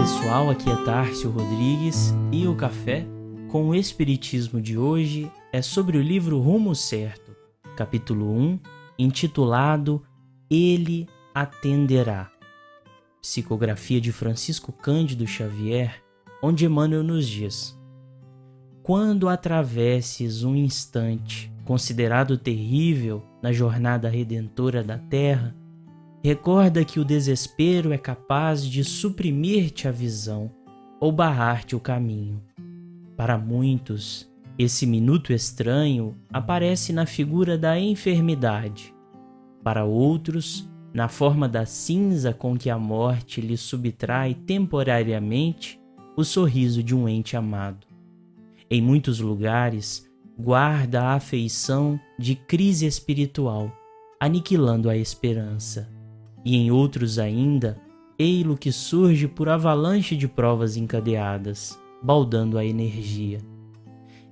pessoal, aqui é Tárcio Rodrigues e o café com o Espiritismo de hoje é sobre o livro Rumo Certo, capítulo 1, intitulado Ele Atenderá. Psicografia de Francisco Cândido Xavier, onde Emmanuel nos diz: Quando atravesses um instante considerado terrível na jornada redentora da terra, recorda que o desespero é capaz de suprimir-te a visão ou barrar-te o caminho. Para muitos, esse minuto estranho aparece na figura da enfermidade. Para outros, na forma da cinza com que a morte lhe subtrai temporariamente o sorriso de um ente amado. Em muitos lugares, guarda a afeição de crise espiritual, aniquilando a esperança. E em outros ainda, ei-lo que surge por avalanche de provas encadeadas, baldando a energia.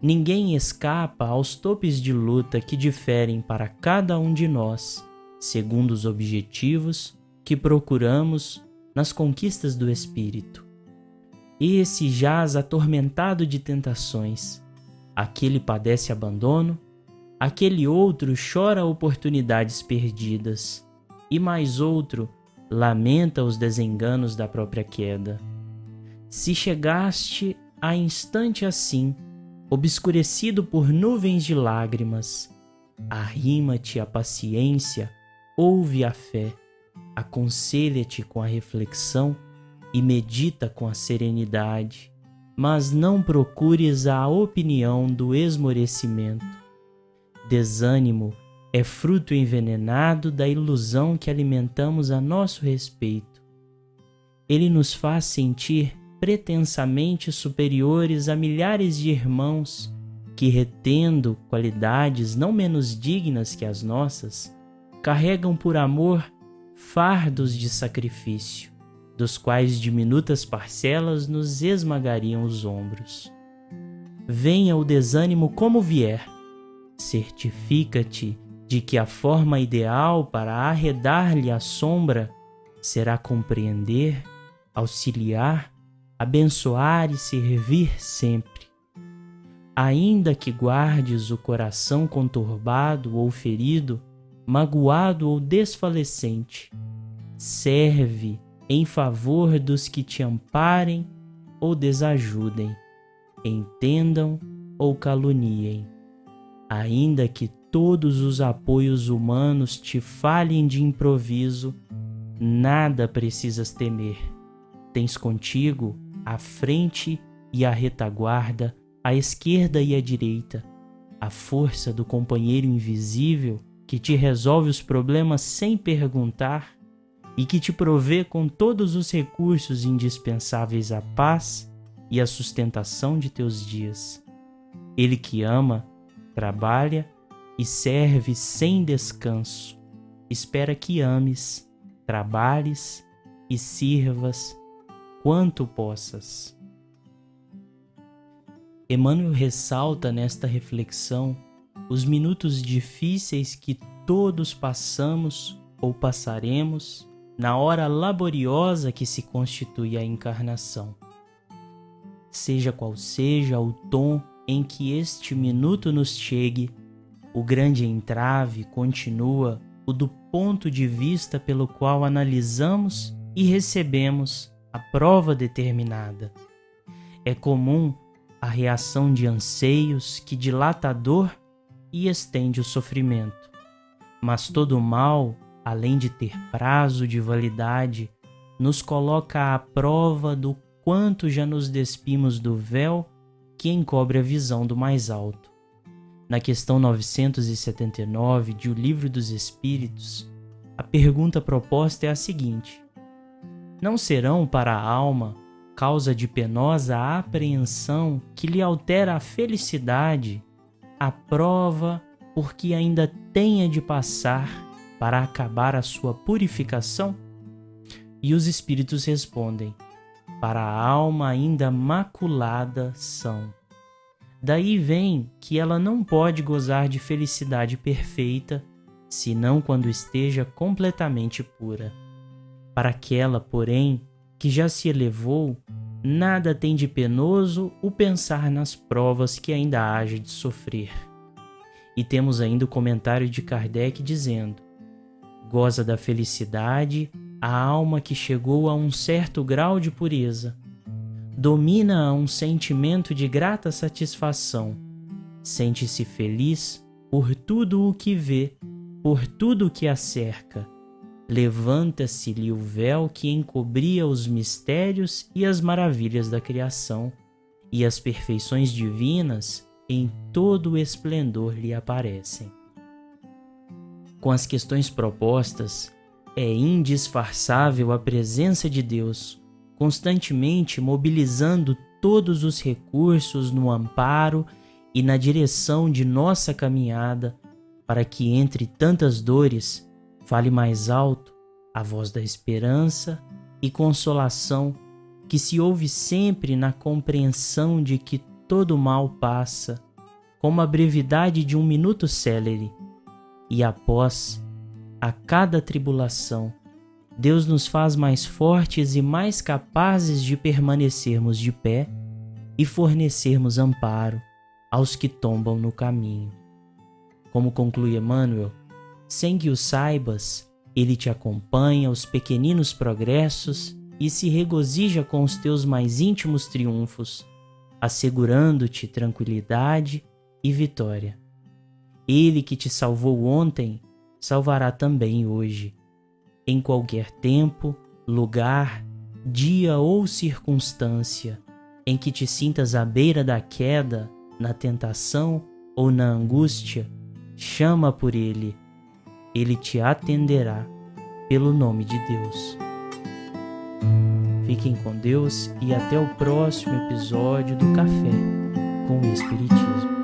Ninguém escapa aos topes de luta que diferem para cada um de nós, segundo os objetivos que procuramos nas conquistas do espírito. Esse jaz atormentado de tentações, aquele padece abandono, aquele outro chora oportunidades perdidas, e mais outro lamenta os desenganos da própria queda. Se chegaste a instante assim, obscurecido por nuvens de lágrimas, arrima-te a paciência, ouve a fé, aconselha-te com a reflexão e medita com a serenidade mas não procures a opinião do esmorecimento. Desânimo é fruto envenenado da ilusão que alimentamos a nosso respeito. Ele nos faz sentir pretensamente superiores a milhares de irmãos que, retendo qualidades não menos dignas que as nossas, carregam por amor fardos de sacrifício dos quais diminutas parcelas nos esmagariam os ombros. Venha o desânimo como vier, certifica-te de que a forma ideal para arredar-lhe a sombra será compreender, auxiliar, abençoar e servir sempre. Ainda que guardes o coração conturbado ou ferido, magoado ou desfalecente, serve em favor dos que te amparem ou desajudem, entendam ou caluniem. Ainda que todos os apoios humanos te falhem de improviso, nada precisas temer. Tens contigo a frente e a retaguarda, a esquerda e a direita, a força do companheiro invisível que te resolve os problemas sem perguntar e que te provê com todos os recursos indispensáveis à paz e à sustentação de teus dias. Ele que ama, trabalha e serve sem descanso. Espera que ames, trabalhes e sirvas quanto possas. Emmanuel ressalta nesta reflexão os minutos difíceis que todos passamos ou passaremos na hora laboriosa que se constitui a encarnação. Seja qual seja o tom em que este minuto nos chegue, o grande entrave continua o do ponto de vista pelo qual analisamos e recebemos a prova determinada. É comum a reação de anseios que dilata a dor e estende o sofrimento. Mas todo mal além de ter prazo de validade, nos coloca à prova do quanto já nos despimos do véu que encobre a visão do mais alto. Na questão 979 de O Livro dos Espíritos, a pergunta proposta é a seguinte: Não serão para a alma causa de penosa apreensão que lhe altera a felicidade, a prova por que ainda tenha de passar para acabar a sua purificação? E os espíritos respondem: Para a alma ainda maculada são. Daí vem que ela não pode gozar de felicidade perfeita, senão quando esteja completamente pura. Para aquela, porém, que já se elevou, nada tem de penoso o pensar nas provas que ainda haja de sofrer. E temos ainda o comentário de Kardec dizendo: goza da felicidade a alma que chegou a um certo grau de pureza. Domina um sentimento de grata satisfação. Sente-se feliz por tudo o que vê, por tudo o que a cerca. Levanta-se-lhe o véu que encobria os mistérios e as maravilhas da criação, e as perfeições divinas em todo o esplendor lhe aparecem. Com as questões propostas, é indisfarçável a presença de Deus, constantemente mobilizando todos os recursos no amparo e na direção de nossa caminhada, para que entre tantas dores fale mais alto a voz da esperança e consolação que se ouve sempre na compreensão de que todo mal passa, como a brevidade de um minuto célere e após a cada tribulação, Deus nos faz mais fortes e mais capazes de permanecermos de pé e fornecermos amparo aos que tombam no caminho. Como conclui Emmanuel, sem que o saibas, ele te acompanha os pequeninos progressos e se regozija com os teus mais íntimos triunfos, assegurando-te tranquilidade e vitória. Ele que te salvou ontem, salvará também hoje. Em qualquer tempo, lugar, dia ou circunstância em que te sintas à beira da queda, na tentação ou na angústia, chama por Ele. Ele te atenderá pelo nome de Deus. Fiquem com Deus e até o próximo episódio do Café com o Espiritismo.